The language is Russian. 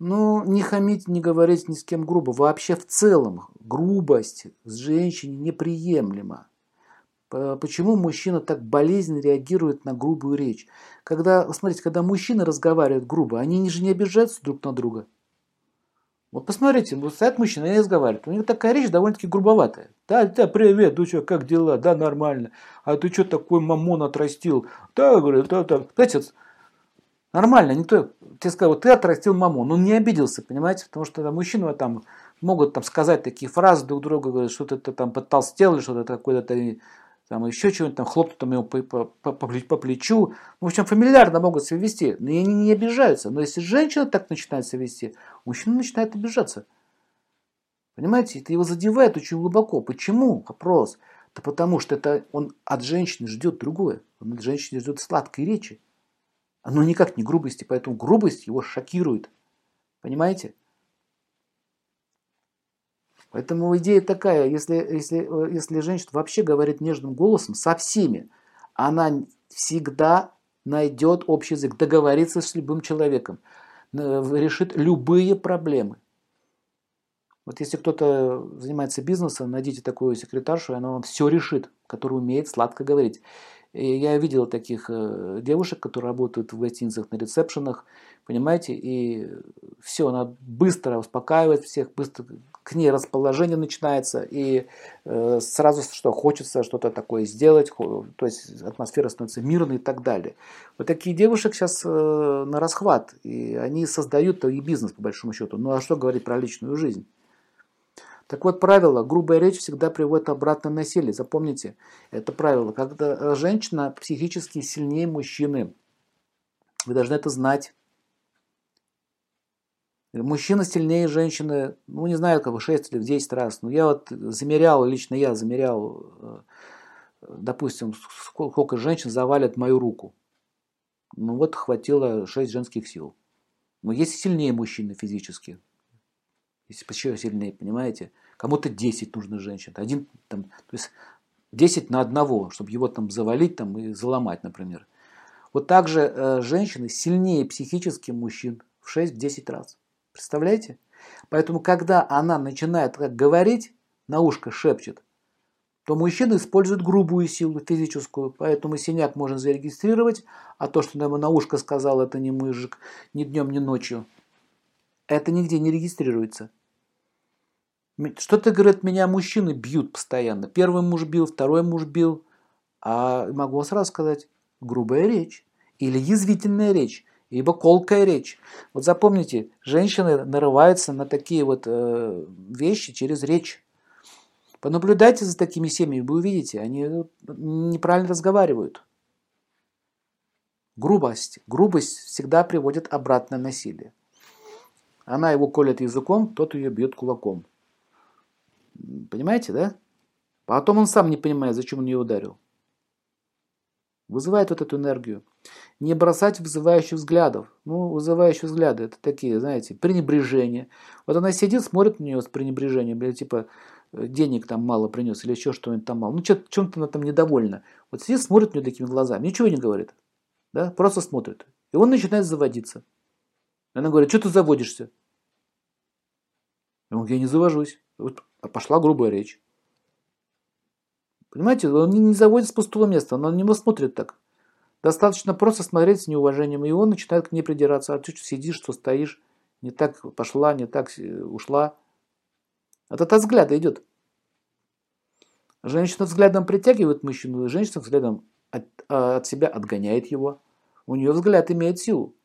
Ну, не хамить, не говорить ни с кем грубо. Вообще в целом грубость с женщиной неприемлема. Почему мужчина так болезненно реагирует на грубую речь? Когда, смотрите, когда мужчины разговаривают грубо, они же не обижаются друг на друга. Вот посмотрите, вот стоят мужчины и разговаривают. У них такая речь довольно-таки грубоватая. Да, да, привет, ну что, как дела? Да, нормально. А ты что такой мамон отрастил? Да, говорю, да, да. Знаете, нормально, никто тебе сказал, ты отрастил мамон. Он не обиделся, понимаете? Потому что там, мужчины там могут там сказать такие фразы друг другу, говорят, что ты там подтолстел или что-то такое, то там еще чего-нибудь, там хлопнут там его по, по, по, по плечу. В общем, фамильярно могут себя вести, но они не обижаются. Но если женщина так начинает себя вести, мужчина начинает обижаться. Понимаете, это его задевает очень глубоко. Почему? Вопрос. Да потому что это он от женщины ждет другое. Он от женщины ждет сладкой речи. Оно никак не грубости, поэтому грубость его шокирует. Понимаете? Поэтому идея такая, если, если, э, если женщина вообще говорит нежным голосом со всеми, она всегда найдет общий язык, договорится с любым человеком, э, решит любые проблемы. Вот если кто-то занимается бизнесом, найдите такую секретаршу, и она вам все решит, которая умеет сладко говорить. И я видел таких э, девушек, которые работают в гостиницах на ресепшенах, понимаете, и все, она быстро успокаивает всех, быстро к ней расположение начинается, и э, сразу что хочется что-то такое сделать, то есть атмосфера становится мирной и так далее. Вот такие девушек сейчас э, на расхват, и они создают и бизнес по большому счету. Ну а что говорить про личную жизнь? Так вот, правило, грубая речь всегда приводит обратно на насилие. Запомните это правило. Когда женщина психически сильнее мужчины, вы должны это знать. Мужчина сильнее женщины, ну не знаю, как бы 6 или в 10 раз. Но я вот замерял, лично я замерял, э, допустим, сколько женщин завалят мою руку. Ну вот хватило 6 женских сил. Но есть сильнее мужчины физически если еще сильнее, понимаете? Кому-то 10 нужно женщин. Один, там, то есть 10 на одного, чтобы его там завалить там, и заломать, например. Вот так же э, женщины сильнее психически мужчин в 6-10 раз. Представляете? Поэтому, когда она начинает как говорить, на ушко шепчет, то мужчина использует грубую силу физическую, поэтому синяк можно зарегистрировать, а то, что ему на ушко сказал, это не мужик ни днем, ни ночью, это нигде не регистрируется. Что-то, говорит, меня мужчины бьют постоянно. Первый муж бил, второй муж бил. А могу сразу сказать, грубая речь или язвительная речь, либо колкая речь. Вот запомните, женщины нарываются на такие вот э, вещи через речь. Понаблюдайте за такими семьями, вы увидите, они неправильно разговаривают. Грубость. Грубость всегда приводит обратно насилие. Она его колет языком, тот ее бьет кулаком. Понимаете, да? Потом он сам не понимает, зачем он ее ударил. Вызывает вот эту энергию. Не бросать вызывающих взглядов. Ну, вызывающие взгляды, это такие, знаете, пренебрежение. Вот она сидит, смотрит на нее с пренебрежением, или типа денег там мало принес, или еще что-нибудь там мало. Ну, чем-то она там недовольна. Вот сидит, смотрит на нее такими глазами, ничего не говорит. Да? Просто смотрит. И он начинает заводиться. Она говорит, что ты заводишься? Он говорит, я не завожусь. Вот пошла грубая речь. Понимаете, он не заводит с пустого места, он на него смотрит так. Достаточно просто смотреть с неуважением, и он начинает к ней придираться. А ты что сидишь, что стоишь, не так пошла, не так ушла. Это от взгляда идет. Женщина взглядом притягивает мужчину, женщина взглядом от, а, от себя отгоняет его. У нее взгляд имеет силу.